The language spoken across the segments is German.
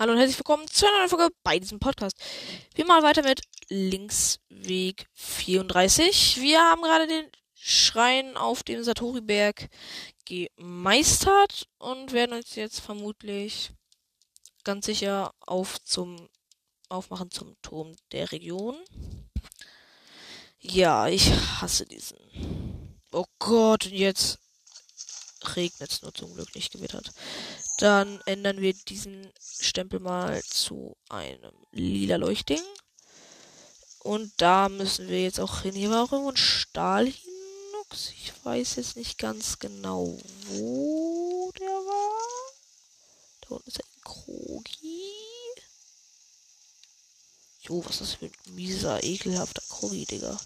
Hallo und herzlich willkommen zu einer neuen Folge bei diesem Podcast. Wir machen weiter mit Linksweg 34. Wir haben gerade den Schrein auf dem Satoriberg gemeistert und werden uns jetzt vermutlich ganz sicher auf zum aufmachen zum Turm der Region. Ja, ich hasse diesen. Oh Gott, und jetzt regnet es nur zum Glück nicht gewittert. Dann ändern wir diesen Stempel mal zu einem lila Leuchtding. Und da müssen wir jetzt auch hin. Hier war auch irgendwo ein Stahlhinux. Ich weiß jetzt nicht ganz genau, wo der war. Da unten ist ein Krogi. Jo, was ist das für ein mieser, ekelhafter Krogi, Digga.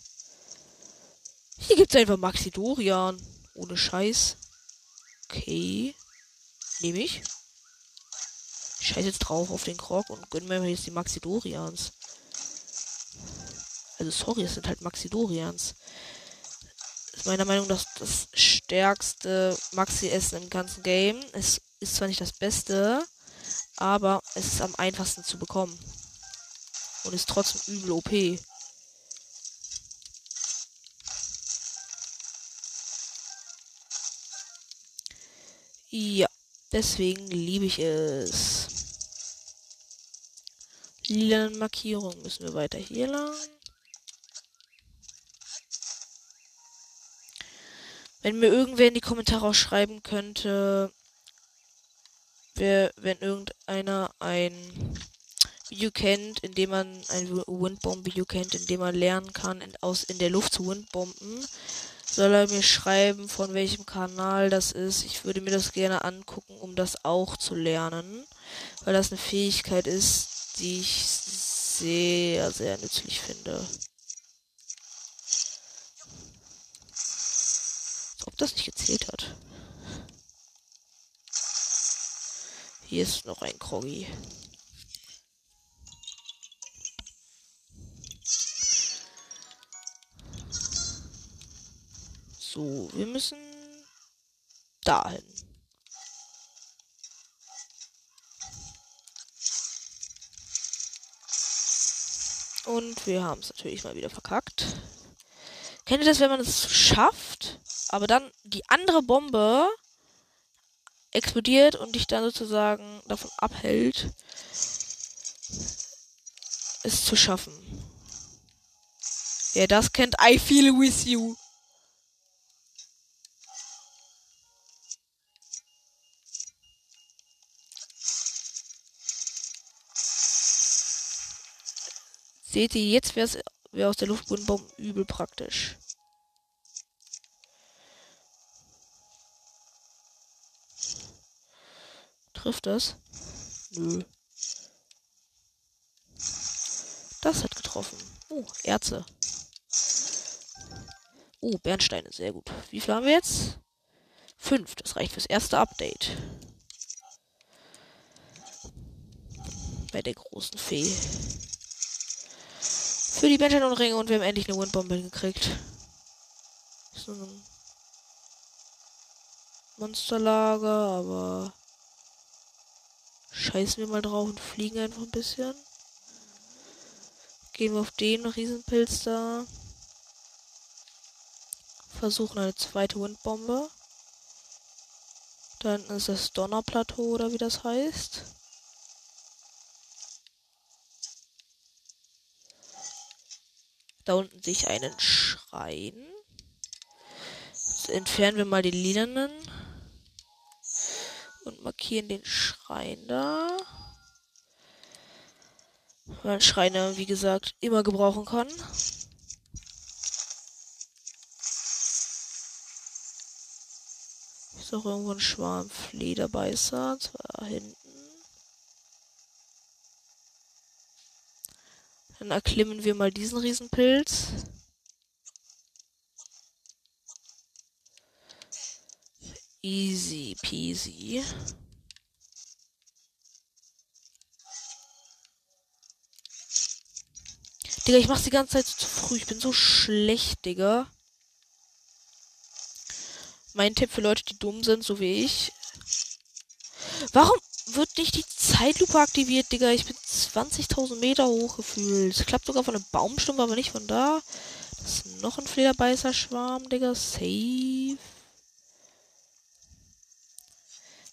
Hier gibt's einfach Maxidorian. Ohne Scheiß. Okay. Nehme ich. Scheiße jetzt drauf auf den Krog und gönne mir jetzt die Maxidorians. Also sorry, es sind halt Maxidorians. Das ist meiner Meinung nach das, das stärkste Maxi-Essen im ganzen Game. Es ist zwar nicht das Beste, aber es ist am einfachsten zu bekommen. Und ist trotzdem übel OP. Ja, deswegen liebe ich es. Lila Markierung müssen wir weiter hier lang. Wenn mir irgendwer in die Kommentare auch schreiben könnte, wer, wenn irgendeiner ein Video kennt, in dem man ein Windbomb-Video kennt, in dem man lernen kann, in, aus in der Luft zu Windbomben, soll er mir schreiben, von welchem Kanal das ist. Ich würde mir das gerne angucken, um das auch zu lernen. Weil das eine Fähigkeit ist, die ich sehr, sehr nützlich finde. Ob das nicht gezählt hat. Hier ist noch ein Kroggy. So, wir müssen dahin. Und wir haben es natürlich mal wieder verkackt. Kennt ihr das, wenn man es schafft, aber dann die andere Bombe explodiert und dich dann sozusagen davon abhält, es zu schaffen? Wer das kennt, I feel with you. Seht ihr, jetzt wäre wär aus der Luftbodenbombe übel praktisch. Trifft das? Nö. Das hat getroffen. Oh, Erze. Oh, Bernsteine, sehr gut. Wie viel haben wir jetzt? Fünf, das reicht fürs erste Update. Bei der großen Fee für die Benjamin und Ringe und wir haben endlich eine Windbombe gekriegt. So ein Monsterlager, aber scheißen wir mal drauf und fliegen einfach ein bisschen. Gehen wir auf den Riesenpilz da. Versuchen eine zweite Windbombe. Dann ist das Donnerplateau oder wie das heißt. Da unten sehe ich einen Schrein. Jetzt entfernen wir mal die lilanen. Und markieren den Schrein da. Weil ein Schreiner, wie gesagt, immer gebrauchen kann. Ist auch irgendwo ein Schwarm Flederbeißer. Zwar hinten. Dann erklimmen wir mal diesen Riesenpilz. Easy peasy. Digga, ich mach's die ganze Zeit zu früh. Ich bin so schlecht, Digga. Mein Tipp für Leute, die dumm sind, so wie ich. Warum wird nicht die Zeitlupe aktiviert, Digga? Ich bin 20.000 Meter hoch gefühlt. Es klappt sogar von einem Baumstumpf, aber nicht von da. Das ist noch ein Flederbeißer-Schwarm, Digga. Safe.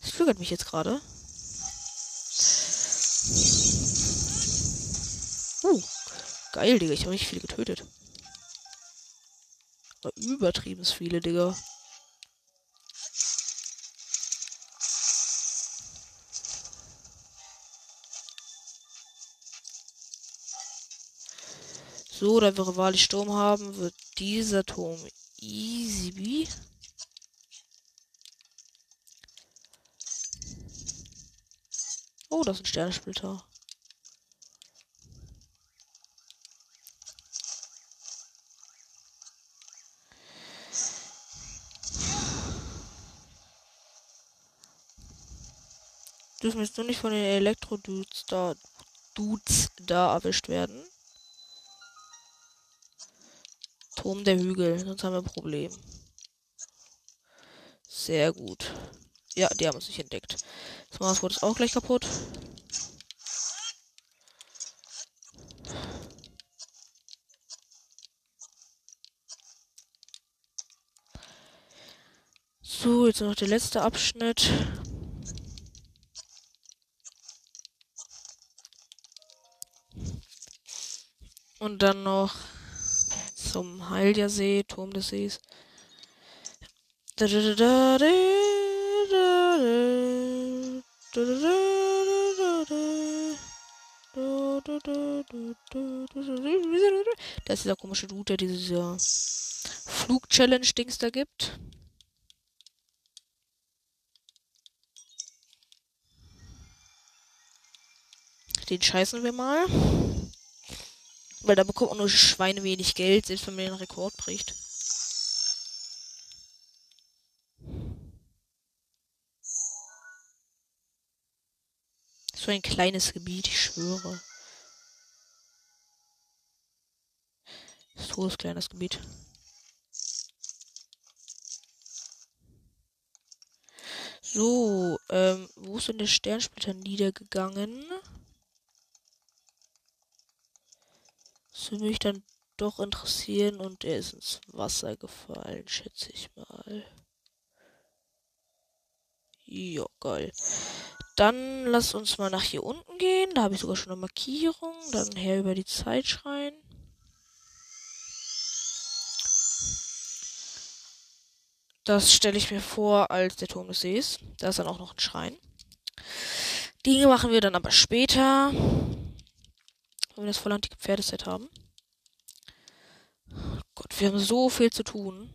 Das flügelt mich jetzt gerade. Uh, geil, Digga. Ich habe richtig viele getötet. Übertrieben viele, Digga. So, da wir Rivali Sturm haben, wird dieser Turm easy. Oh, das ist ein Sternensplitter. Dürfen jetzt nur nicht von den Elektro-Dudes da, Dudes da erwischt werden. Turm der Hügel, sonst haben wir ein Problem. Sehr gut. Ja, die haben uns nicht entdeckt. Das Mars wurde auch gleich kaputt. So, jetzt noch der letzte Abschnitt. Und dann noch zum Heilja-See, Turm des Sees. Da, ist dieser komische Dude, der diese Flug-Challenge-Dings da gibt. Den scheißen wir mal. Weil da bekommt man nur Schweine wenig Geld, selbst wenn man den Rekord bricht. So ein kleines Gebiet, ich schwöre. So ist kleines Gebiet. So, ähm, wo ist denn der Sternsplitter niedergegangen? Das würde mich dann doch interessieren und er ist ins Wasser gefallen, schätze ich mal. Ja, geil. Dann lass uns mal nach hier unten gehen. Da habe ich sogar schon eine Markierung. Dann her über die Zeit schreien. Das stelle ich mir vor als der Turm des Sees. Da ist dann auch noch ein Schrein. Die machen wir dann aber später. Wenn wir das voll antike Pferdeset haben. Gott, wir haben so viel zu tun.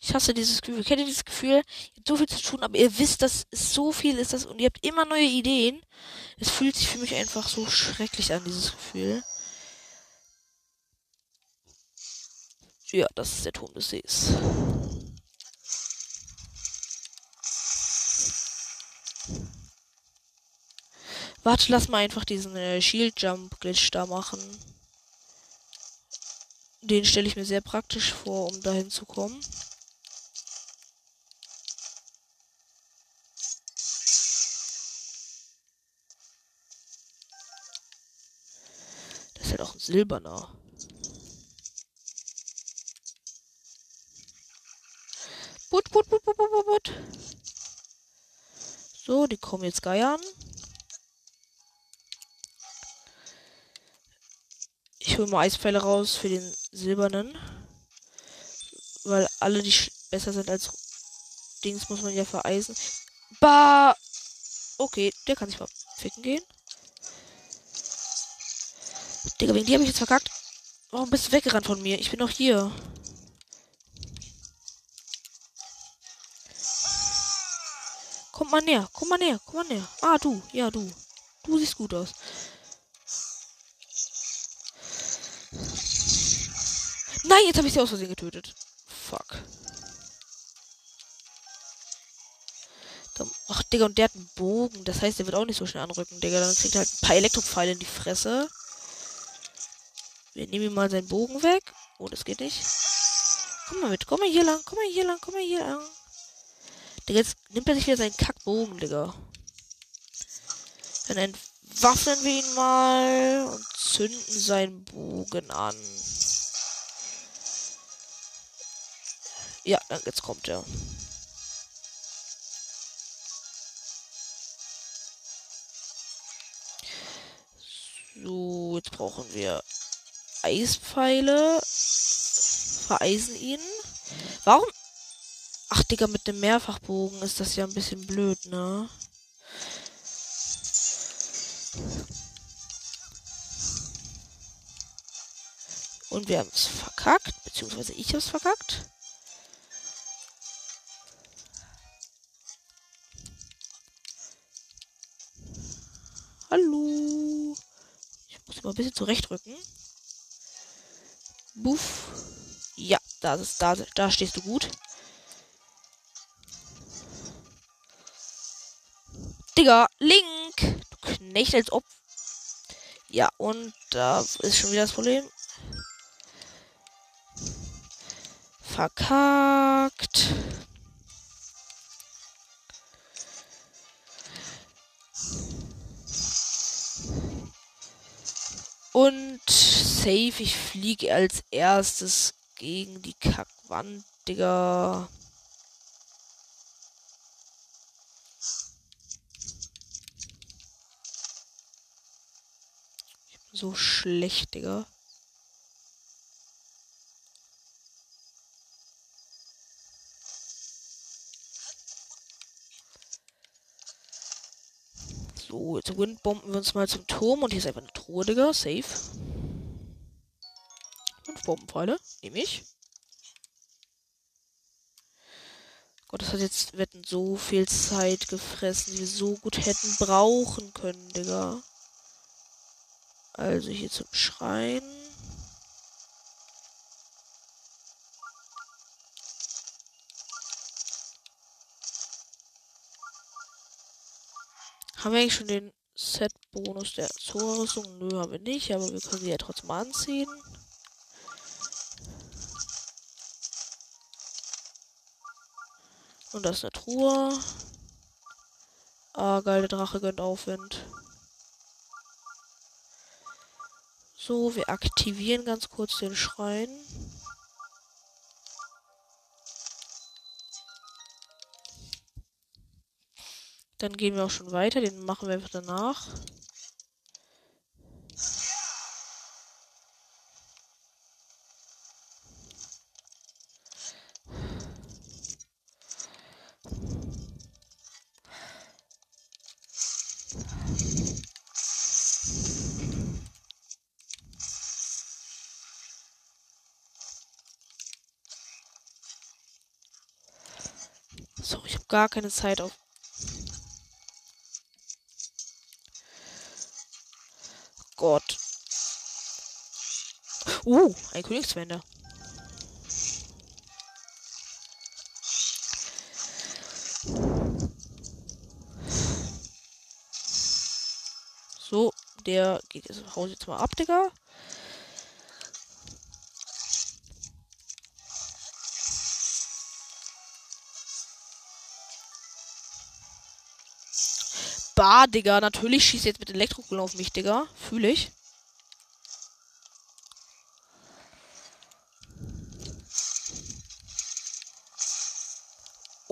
Ich hasse dieses Gefühl. Kennt ihr dieses Gefühl? Ihr habt so viel zu tun, aber ihr wisst, dass es so viel ist das und ihr habt immer neue Ideen. Es fühlt sich für mich einfach so schrecklich an, dieses Gefühl. Ja, das ist der Turm des Sees. Warte, lass mal einfach diesen äh, Shield Jump Glitch da machen. Den stelle ich mir sehr praktisch vor, um dahin zu kommen. Das ist halt auch ein silberner. Put, put, put, put, put, put. So, die kommen jetzt geiern. Ich hole mal Eispfeile raus für den silbernen. Weil alle, die besser sind als Dings, muss man ja vereisen. Bah! Okay, der kann sich mal ficken gehen. Digga, wegen die habe ich jetzt verkackt. Warum bist du weggerannt von mir? Ich bin noch hier. Komm mal näher, komm mal näher, komm mal näher. Ah, du, ja, du. Du siehst gut aus. Nein, jetzt habe ich sie aus Versehen getötet. Fuck. Ach, Digga, und der hat einen Bogen. Das heißt, der wird auch nicht so schnell anrücken, Digga. Dann kriegt er halt ein paar Elektropfeile in die Fresse. Wir nehmen ihm mal seinen Bogen weg. Oh, das geht nicht. Komm mal mit. Komm mal hier lang. Komm mal hier lang. Komm mal hier lang. Digga, jetzt nimmt er sich wieder seinen Kackbogen, Digga. Dann entwaffnen wir ihn mal und zünden seinen Bogen an. Ja, jetzt kommt er. So, jetzt brauchen wir Eispfeile. Vereisen ihn. Warum? Ach, Digga, mit dem Mehrfachbogen ist das ja ein bisschen blöd, ne? Und wir haben es verkackt, beziehungsweise ich habe es verkackt. Hallo. Ich muss mal ein bisschen zurechtrücken. Buff. Ja, da, ist, da, da stehst du gut. Digga, Link! Du Knecht als ob. Ja, und da ist schon wieder das Problem. Verkackt. Und safe, ich fliege als erstes gegen die Kackwand, Digga. So schlecht, Digga. So, jetzt windbomben wir uns mal zum Turm und hier ist einfach eine Truhe, Digga. Safe. Fünf Bombenpfeile. Nehme ich. Gott, das hat jetzt wetten so viel Zeit gefressen, die wir so gut hätten brauchen können, Digga. Also hier zum Schrein. Haben wir eigentlich schon den Set-Bonus der Zora-Rüstung? Nö, haben wir nicht, aber wir können sie ja trotzdem anziehen. Und das ist eine Truhe. Ah, geil, der Drache gönnt Aufwind. So, wir aktivieren ganz kurz den Schrein. Dann gehen wir auch schon weiter. Den machen wir einfach danach. So, ich habe gar keine Zeit auf Gott. Uh, ein Königswende. So, der geht jetzt Haus jetzt mal ab, Digga. Bah, Digga. Natürlich schießt jetzt mit Elektrokugeln auf mich, Digga. Fühle ich.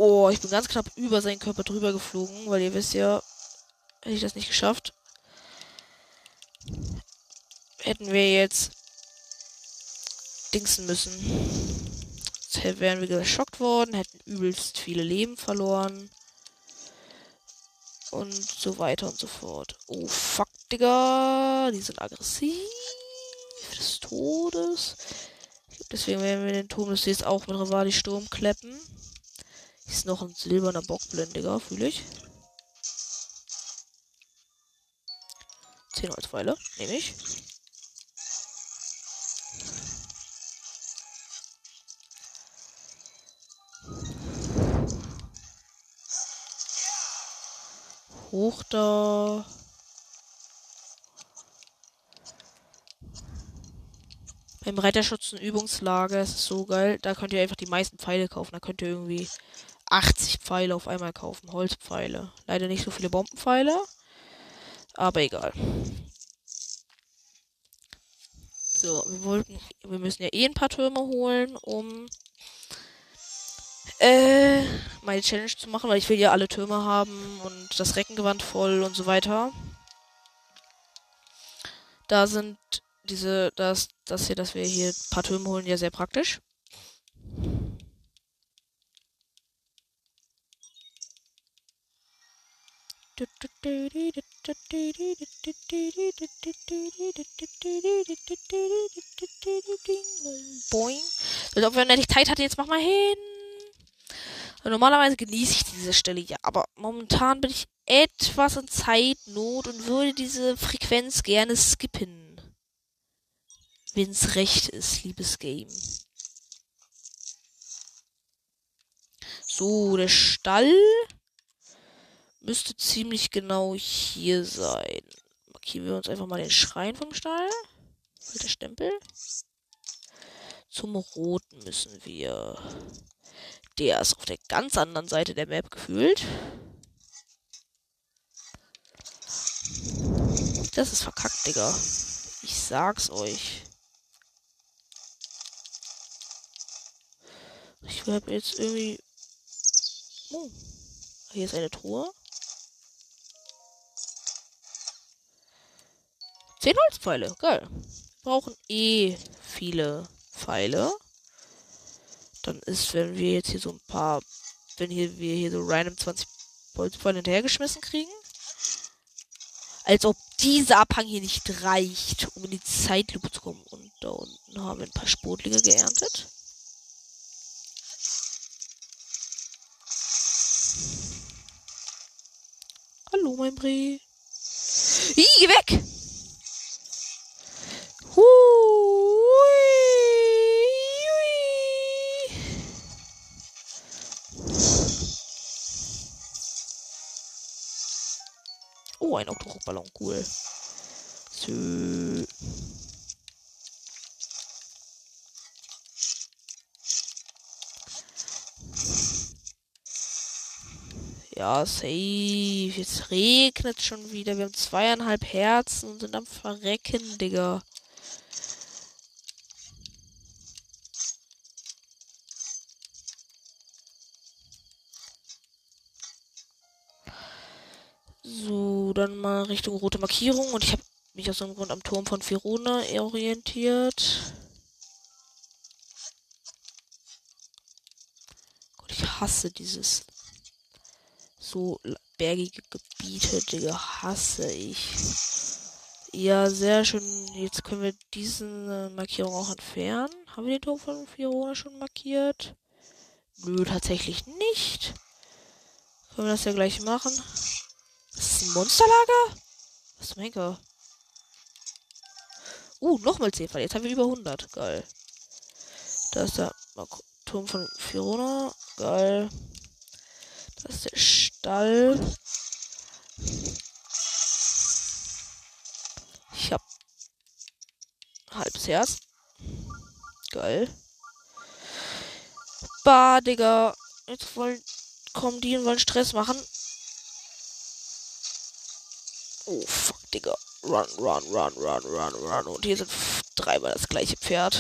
Oh, ich bin ganz knapp über seinen Körper drüber geflogen, weil ihr wisst ja, hätte ich das nicht geschafft. Hätten wir jetzt dingsen müssen. Jetzt wären wir geschockt worden, hätten übelst viele Leben verloren und so weiter und so fort. Oh, fuck, Digga. Die sind aggressiv. Des Todes. Deswegen werden wir den Turm des Sees auch mit Rivali Sturm kleppen. Ist noch ein silberner Bockblind, Digga, fühle ich. 10 Holzpfeile, nehme ich. hoch da. Beim Reiterschützen-Übungslager ist es so geil. Da könnt ihr einfach die meisten Pfeile kaufen. Da könnt ihr irgendwie 80 Pfeile auf einmal kaufen. Holzpfeile. Leider nicht so viele Bombenpfeile. Aber egal. So, wir wollten, wir müssen ja eh ein paar Türme holen, um äh, meine Challenge zu machen, weil ich will ja alle Türme haben und das Reckengewand voll und so weiter. Da sind diese, das, das hier, dass wir hier ein paar Türme holen, ja sehr praktisch. Boing. Als ob wir endlich Zeit hatte, jetzt mach mal hin. Normalerweise genieße ich diese Stelle ja, aber momentan bin ich etwas in Zeitnot und würde diese Frequenz gerne skippen. Wenn's recht ist, liebes Game. So, der Stall müsste ziemlich genau hier sein. Markieren wir uns einfach mal den Schrein vom Stall. Der Stempel. Zum Roten müssen wir. Der ist auf der ganz anderen Seite der Map gefühlt. Das ist verkackt, Digga. Ich sag's euch. Ich hab jetzt irgendwie. Oh. Hier ist eine Truhe. Zehn Holzpfeile. Geil. Wir brauchen eh viele Pfeile. Dann ist, wenn wir jetzt hier so ein paar, wenn hier wir hier so random 20 Holzpfeile hinterhergeschmissen kriegen. Als ob dieser Abhang hier nicht reicht, um in die Zeitlupe zu kommen. Und da unten haben wir ein paar Sportlinge geerntet. Hallo, mein Bre. Ih, geh weg! Ein Octorok-Ballon, cool. So. Ja, safe. Jetzt regnet schon wieder. Wir haben zweieinhalb Herzen und sind am Verrecken, Digga. Dann mal Richtung rote Markierung. Und ich habe mich aus einem Grund am Turm von Firona orientiert. Gott, ich hasse dieses so bergige Gebiete, Digga, hasse ich. Ja, sehr schön. Jetzt können wir diese Markierung auch entfernen. Haben wir den Turm von Firona schon markiert? Nö, tatsächlich nicht. Können wir das ja gleich machen. Das ist ein Monsterlager? Was zum Henker? Uh, nochmal 10 Fall. Jetzt haben wir über 100. Geil. Da ist der Turm von Firona. Geil. Das ist der Stall. Ich hab halbes Herz. Geil. Bah, Digga. Jetzt wollen kommen die und wollen Stress machen. Oh, fuck, Digga. Run, run, run, run, run, run. Und hier sind dreimal das gleiche Pferd.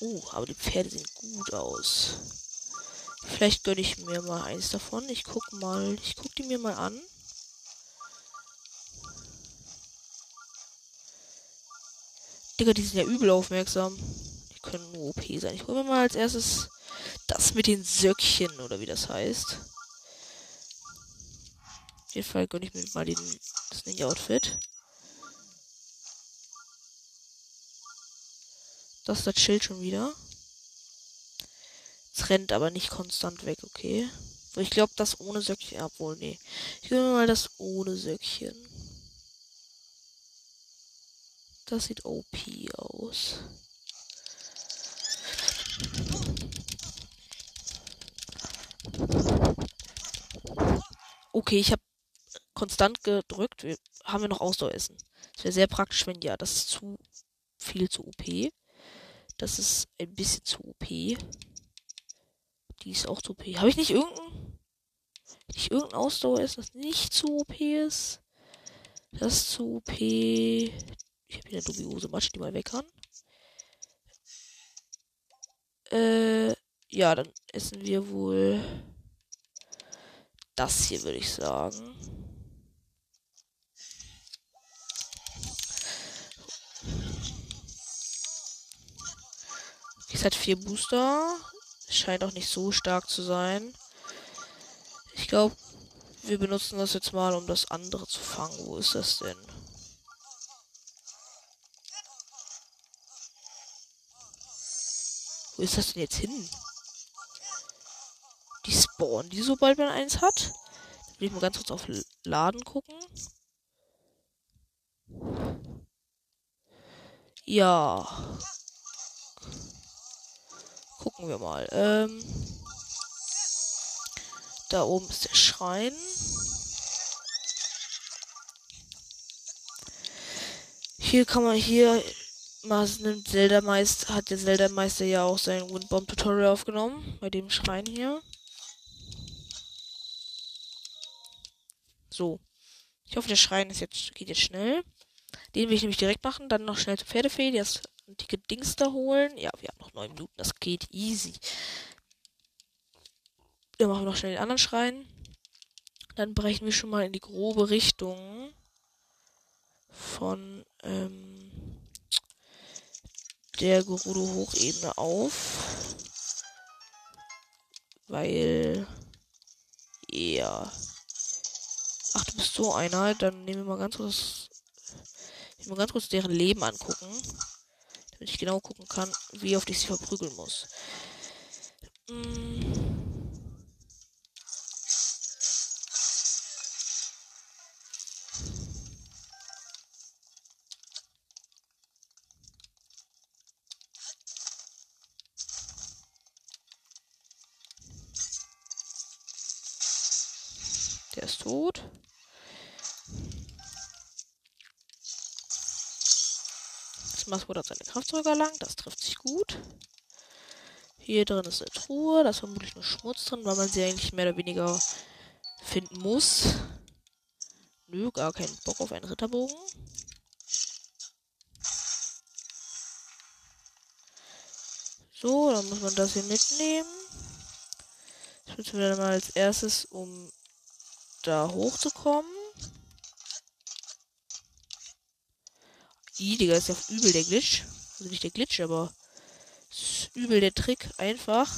Uh, aber die Pferde sehen gut aus. Vielleicht gönne ich mir mal eins davon. Ich guck mal. Ich guck die mir mal an. Digga, die sind ja übel aufmerksam. Die können nur OP sein. Ich hole mir mal als erstes das mit den Söckchen oder wie das heißt. Jeden Fall gönne ich mir mal den, das Ninja-Outfit. Das ist das Schild schon wieder. Es rennt aber nicht konstant weg, okay. Ich glaube, das ohne Söckchen. Obwohl, nee. Ich will mal das ohne Söckchen. Das sieht OP aus. Okay, ich habe konstant gedrückt. Wir, haben wir noch Ausdaueressen? Das wäre sehr praktisch, wenn ja. Das ist zu viel zu OP. Das ist ein bisschen zu OP. Die ist auch zu OP. Habe ich nicht irgendeinen? Nicht irgendein Ausdauer ist, das nicht zu OP ist. Das ist zu OP. Ich habe hier eine dubiose Matsche, die mal weg kann. Äh, ja, dann essen wir wohl das hier, würde ich sagen. Es hat vier Booster. Scheint auch nicht so stark zu sein. Ich glaube, wir benutzen das jetzt mal, um das andere zu fangen. Wo ist das denn? Wo ist das denn jetzt hin? Die spawnen die, sobald man eins hat. Will ich mal ganz kurz auf Laden gucken. Ja. Gucken wir mal. Ähm, da oben ist der Schrein. Hier kann man hier nimmt Zelda Meister, hat der Zelda Meister ja auch sein Windbomb Tutorial aufgenommen bei dem Schrein hier. So. Ich hoffe, der Schrein ist jetzt, geht jetzt schnell. Den will ich nämlich direkt machen. Dann noch schnell zur Pferdefee, die das antike Dings da holen. Ja, wir haben noch neun Minuten, das geht easy. Dann machen wir noch schnell den anderen Schrein. Dann brechen wir schon mal in die grobe Richtung von ähm, der Gerudo-Hochebene auf. Weil. Ja. Ach, du bist so einer. Dann nehmen wir mal ganz kurz. Ich mal ganz kurz deren Leben angucken. Damit ich genau gucken kann, wie oft ich sie verprügeln muss. Hm. Der ist tot. Mascot hat seine Kraft zurückerlangt. Das trifft sich gut. Hier drin ist eine Truhe. Da ist vermutlich nur Schmutz drin, weil man sie eigentlich mehr oder weniger finden muss. Nö, gar keinen Bock auf einen Ritterbogen. So, dann muss man das hier mitnehmen. Ich würde dann mal als erstes, um da hochzukommen. I, Digga, ist ja übel der Glitch. Also nicht der Glitch, aber ist übel der Trick. Einfach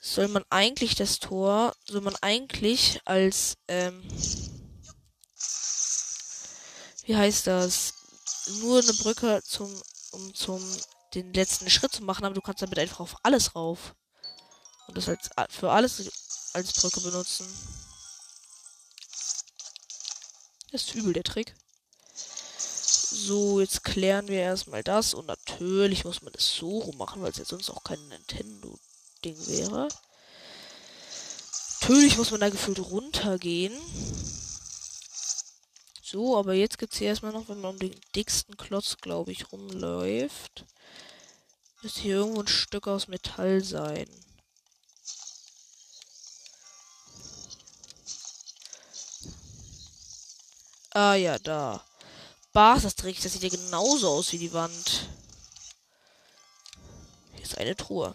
soll man eigentlich das Tor, soll man eigentlich als, ähm, wie heißt das? Nur eine Brücke zum, um zum den letzten Schritt zu machen, aber du kannst damit einfach auf alles rauf. Und das als für alles als Brücke benutzen. Das ist übel der Trick. So, jetzt klären wir erstmal das. Und natürlich muss man das so rum machen, weil es jetzt sonst auch kein Nintendo-Ding wäre. Natürlich muss man da gefühlt runtergehen. So, aber jetzt gibt es hier erstmal noch, wenn man um den dicksten Klotz, glaube ich, rumläuft. Müsste hier irgendwo ein Stück aus Metall sein. Ah ja, da. Bars, das sieht ja genauso aus wie die Wand. Hier ist eine Truhe.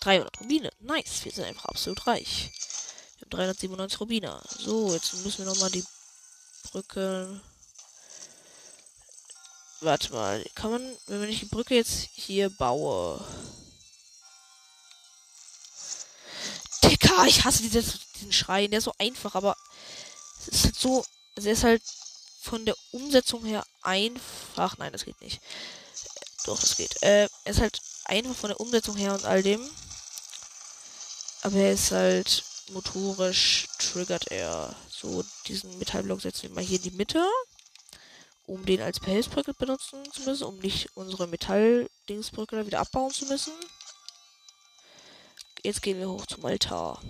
300 Rubine. Nice, wir sind einfach absolut reich. Wir haben 397 Rubine. So, jetzt müssen wir nochmal die Brücke. Warte mal, kann man, wenn ich die Brücke jetzt hier baue. Dicker, ich hasse dieses, diesen Schrein. Der ist so einfach, aber es ist halt so. Also ist halt von der Umsetzung her einfach. Nein, das geht nicht. Doch, das geht. Äh, er ist halt einfach von der Umsetzung her und all dem. Aber er ist halt motorisch triggert er. So, diesen Metallblock setzen wir mal hier in die Mitte. Um den als Behelfsbrücke benutzen zu müssen, um nicht unsere Metalldingsbrücke wieder abbauen zu müssen. Jetzt gehen wir hoch zum Altar.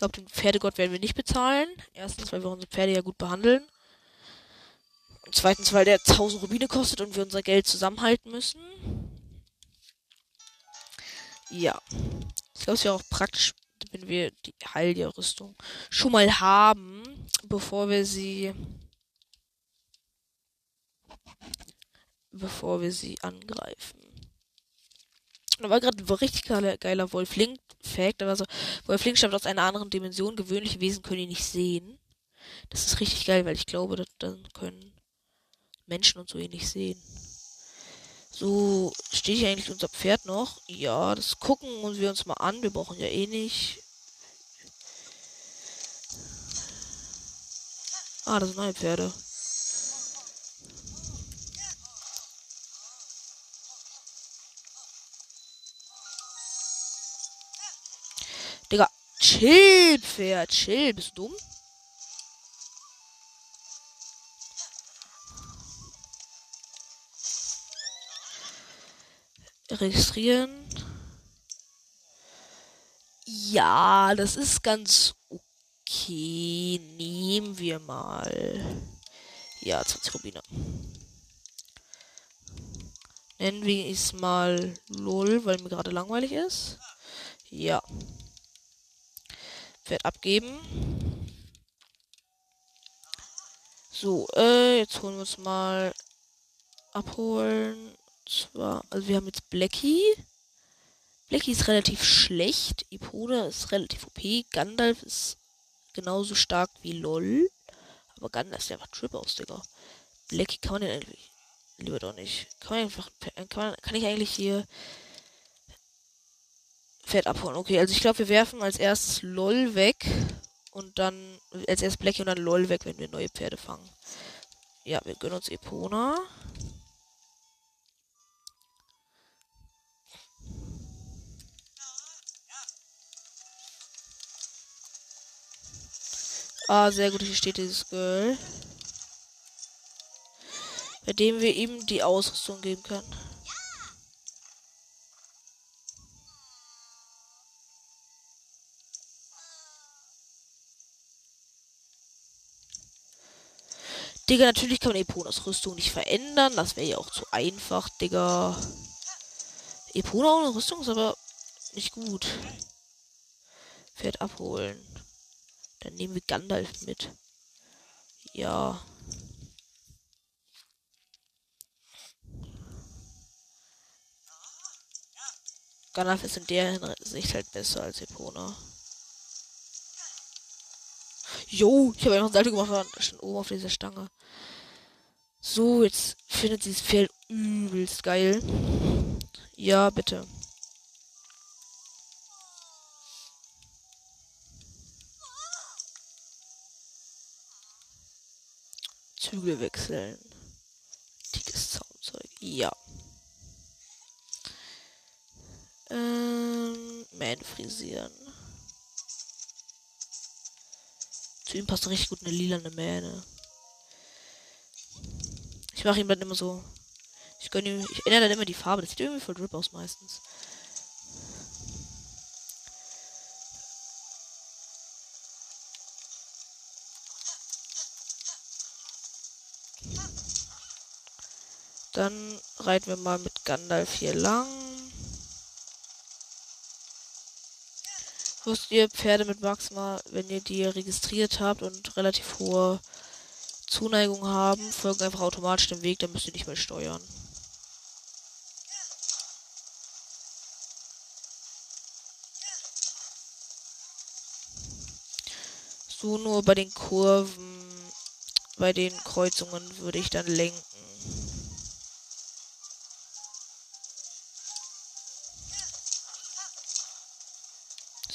Ich glaube, den Pferdegott werden wir nicht bezahlen. Erstens, weil wir unsere Pferde ja gut behandeln. Und zweitens, weil der 1000 Rubine kostet und wir unser Geld zusammenhalten müssen. Ja. Ich glaube, es wäre auch praktisch, wenn wir die Heilja-Rüstung schon mal haben, bevor wir sie. Bevor wir sie angreifen. Da war gerade ein richtig geiler, geiler Wolf-Link-Fact. Also, Wolf-Link stammt aus einer anderen Dimension. Gewöhnliche Wesen können ihn nicht sehen. Das ist richtig geil, weil ich glaube, dass, dann können Menschen und so ihn nicht sehen. So, steht hier eigentlich unser Pferd noch? Ja, das gucken wir uns mal an. Wir brauchen ja eh nicht. Ah, das sind neue Pferde. Chill, Pferd, chill. Bist du dumm? registrieren. Ja, das ist ganz okay. Nehmen wir mal. Ja, 20 Rubine. Nennen wir es mal LOL, weil mir gerade langweilig ist. Ja. Werd abgeben. So, äh, jetzt holen wir uns mal abholen zwar, also wir haben jetzt Blackie. Blackie ist relativ schlecht. Ipona ist relativ OP. Gandalf ist genauso stark wie LOL. Aber Gandalf ist einfach Trip aus, Digga. Blackie kann man den eigentlich. Lieber doch nicht. Kann man einfach. Kann, man, kann ich eigentlich hier. Pferd abholen. Okay, also ich glaube, wir werfen als erstes LOL weg. Und dann. Als erstes Blackie und dann LOL weg, wenn wir neue Pferde fangen. Ja, wir gönnen uns Epona. Ah, sehr gut, hier steht dieses Girl. Bei dem wir ihm die Ausrüstung geben können. Digga, natürlich kann man Eponas Rüstung nicht verändern. Das wäre ja auch zu einfach, Digga. Epona ohne Rüstung ist aber nicht gut. Pferd abholen. Dann nehmen wir Gandalf mit. Ja. Gandalf ist in der Sicht halt besser als Epona. Jo, ich habe einfach ein Salto gemacht, schon oben auf dieser Stange. So, jetzt findet dieses Pferd übelst geil. Ja, bitte. Zügel wechseln. Dickes Zaumzeug. Ja. Ähm, Man frisieren. Zu ihm passt richtig gut eine lilane Mähne. Ich mache ihm dann immer so. Ich ihm, ich ändere dann immer die Farbe. Das sieht irgendwie voll drip aus meistens. Dann reiten wir mal mit Gandalf hier lang. Müsst ihr Pferde mit maximal, wenn ihr die registriert habt und relativ hohe Zuneigung haben, folgen einfach automatisch dem Weg, dann müsst ihr nicht mehr steuern. So nur bei den Kurven, bei den Kreuzungen würde ich dann lenken.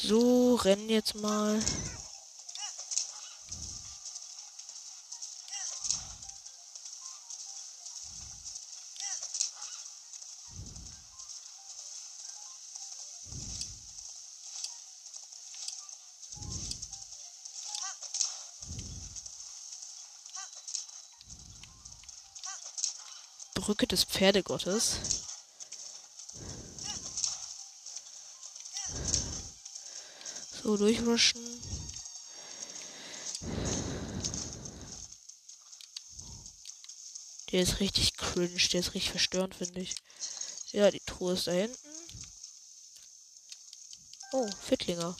So, rennen jetzt mal. Brücke des Pferdegottes. So, durchrushen. Der ist richtig cringe, der ist richtig verstörend, finde ich. Ja, die Truhe ist da hinten. Oh, Fittlinger.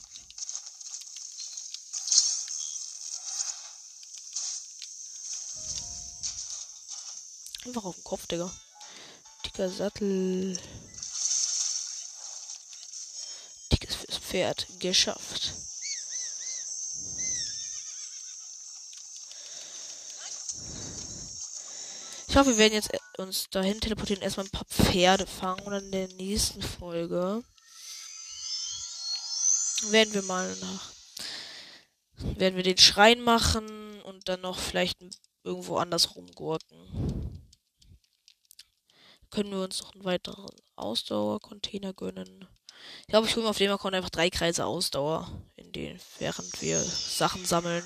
Einfach auf den Kopf, Digga. Dicker Sattel. Dickes fürs Pferd. Geschafft. Ich hoffe, wir werden jetzt uns dahin teleportieren, erstmal ein paar Pferde fangen und in der nächsten Folge werden wir mal nach werden wir den Schrein machen und dann noch vielleicht irgendwo anders rumgurken. Können wir uns noch einen weiteren Ausdauercontainer gönnen. Ich glaube, ich hole mir auf dem Account einfach drei Kreise Ausdauer, in denen während wir Sachen sammeln.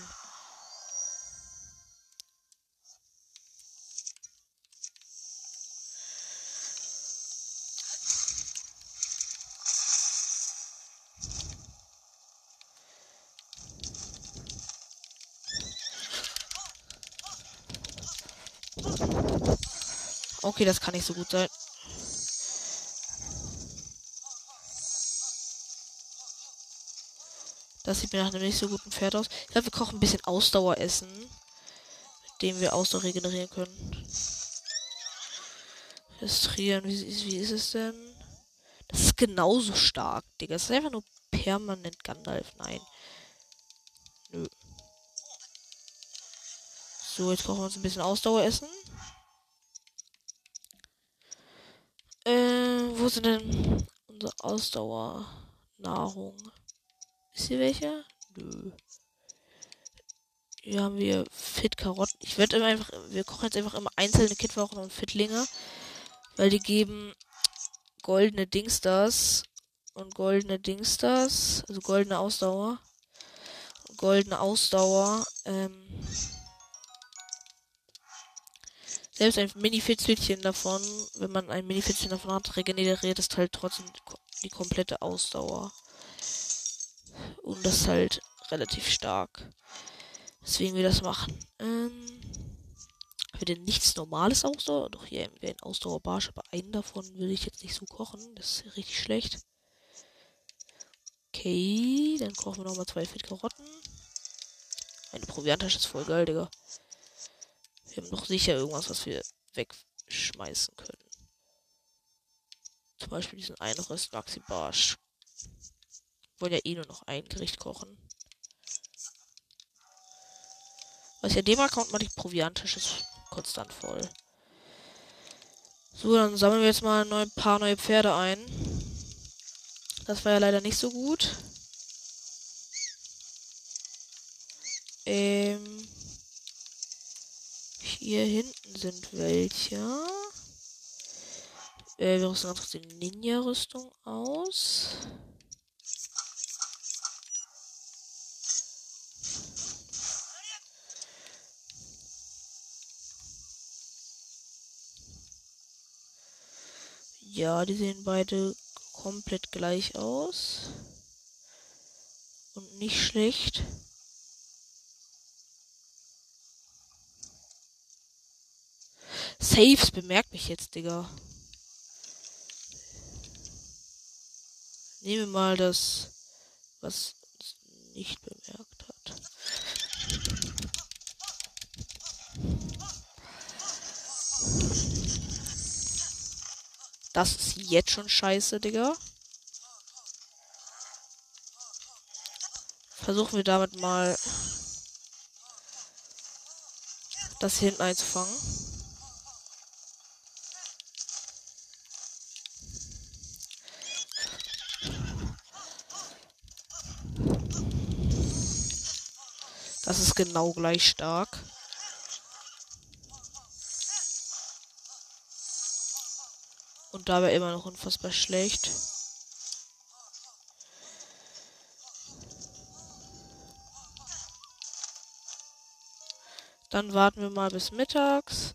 Okay, das kann nicht so gut sein. Das sieht mir nach einem nicht so guten Pferd aus. Ich glaube, wir kochen ein bisschen Ausdaueressen, mit dem wir Ausdauer regenerieren können. Registrieren, wie, wie ist es denn? Das ist genauso stark, Digga. Das ist einfach nur permanent Gandalf. Nein. Nö. So, jetzt kochen wir uns ein bisschen Ausdaueressen. Äh, wo sind denn unsere Ausdauernahrung? Ist hier welche? Nö. Hier haben wir Fit Karotten. Ich werde einfach, wir kochen jetzt einfach immer einzelne Kitwochen und Fitlinge, weil die geben goldene Dingstars und goldene Dingstars, also goldene Ausdauer. Goldene Ausdauer, ähm, selbst ein Mini-Fitzelchen davon, wenn man ein Mini-Fitzelchen davon hat, regeneriert es halt trotzdem die komplette Ausdauer. Und das ist halt relativ stark. Deswegen wir das machen. Ähm, wir denn nichts normales Ausdauer? Doch hier wäre ein Ausdauerbarsch, aber einen davon will ich jetzt nicht so kochen. Das ist richtig schlecht. Okay, dann kochen wir nochmal zwei Fit Karotten. Eine Provianttasche ist voll geil, Digga. Wir haben noch sicher irgendwas, was wir wegschmeißen können. Zum Beispiel diesen Einröst Maxi Barsch. Wollen ja eh nur noch ein Gericht kochen. Was ja dem Account mal die Proviantisch ist konstant voll. So, dann sammeln wir jetzt mal ein paar neue Pferde ein. Das war ja leider nicht so gut. Ähm. Hier hinten sind welche. Äh, wir rüsten ganz die Ninja-Rüstung aus. Ja, die sehen beide komplett gleich aus. Und nicht schlecht. Saves bemerkt mich jetzt, Digga. Nehmen wir mal das, was nicht bemerkt Das ist jetzt schon scheiße, Digga. Versuchen wir damit mal das hier hinten einzufangen. Das ist genau gleich stark. Dabei immer noch unfassbar schlecht. Dann warten wir mal bis mittags.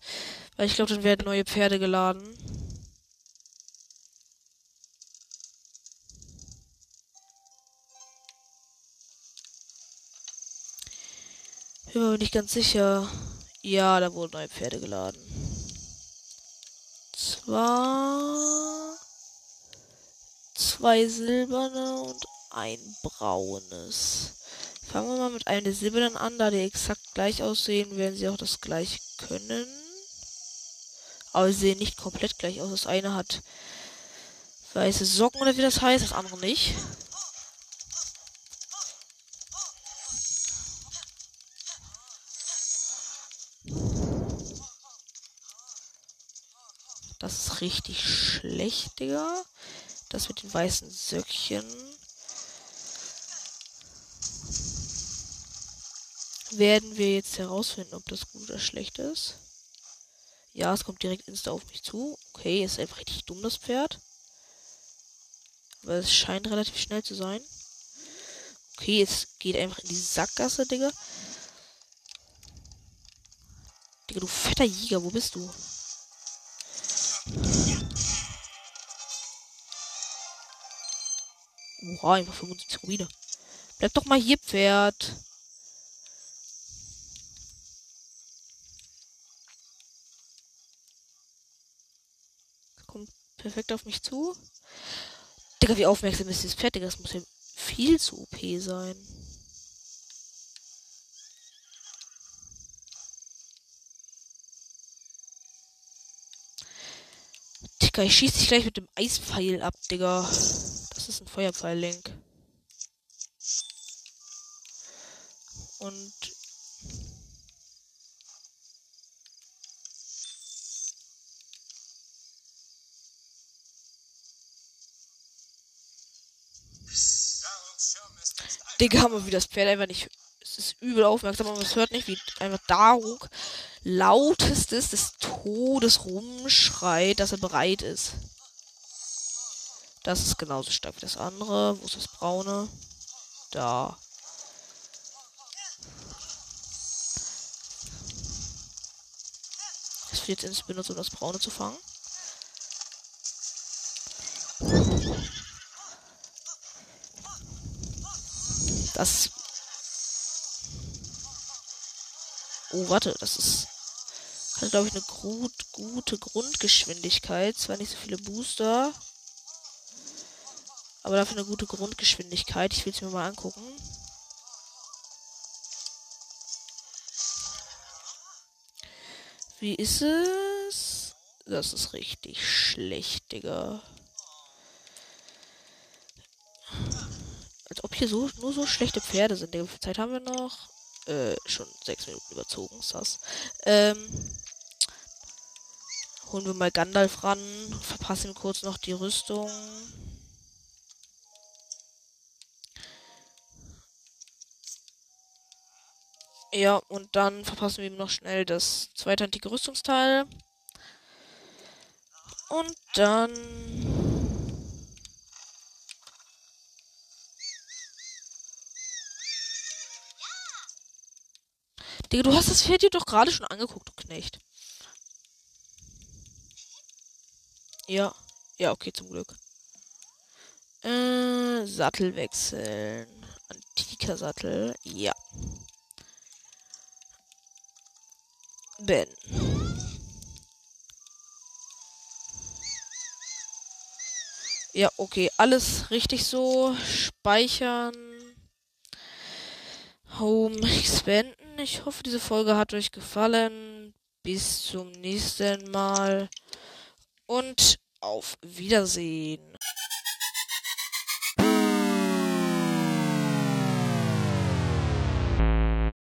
Weil ich glaube, dann werden neue Pferde geladen. Bin mir nicht ganz sicher. Ja, da wurden neue Pferde geladen. Zwar zwei silberne und ein braunes. Fangen wir mal mit einem der silbernen an, da die exakt gleich aussehen, werden sie auch das gleich können. Aber sie sehen nicht komplett gleich aus. Das eine hat weiße Socken oder wie das heißt, das andere nicht. Das ist richtig schlecht, Digga. Das mit den weißen Söckchen. Werden wir jetzt herausfinden, ob das gut oder schlecht ist. Ja, es kommt direkt insta auf mich zu. Okay, ist einfach richtig dumm, das Pferd. Aber es scheint relativ schnell zu sein. Okay, es geht einfach in die Sackgasse, Digga. Digga, du fetter Jäger, wo bist du? Oha, einfach 75 Rubine. Bleib doch mal hier, Pferd. Kommt perfekt auf mich zu. Digga, wie aufmerksam ist dieses Pferd, Digga? Das muss ja viel zu OP sein. Digga, ich schieße dich gleich mit dem Eispfeil ab, Digga. Das ist ein Feuerpfeil-Link. Und Digga, haben wir wie das Pferd einfach nicht. Es ist übel aufmerksam, aber es hört nicht, wie einfach Daruk lautestes des Todes rumschreit, dass er bereit ist. Das ist genauso stark wie das andere. Wo ist das braune? Da. Das wird jetzt ins benutzt, um das braune zu fangen. Das. Oh, warte, das ist. Hat, glaube ich, eine gut, gute Grundgeschwindigkeit. Zwar nicht so viele Booster. Aber dafür eine gute Grundgeschwindigkeit. Ich will es mir mal angucken. Wie ist es? Das ist richtig schlecht, Digga. Als ob hier so nur so schlechte Pferde sind. Wie viel Zeit haben wir noch? Äh, schon sechs Minuten überzogen, sass. Ähm, holen wir mal Gandalf ran. Verpassen kurz noch die Rüstung. Ja, und dann verpassen wir ihm noch schnell das zweite antike Rüstungsteil. Und dann Digga, du hast das Pferd dir doch gerade schon angeguckt, du Knecht. Ja. Ja, okay, zum Glück. Äh, Sattel wechseln. Antiker Sattel. Ja. Ben. Ja, okay. Alles richtig so. Speichern. Home expanden. Ich hoffe, diese Folge hat euch gefallen. Bis zum nächsten Mal. Und auf Wiedersehen.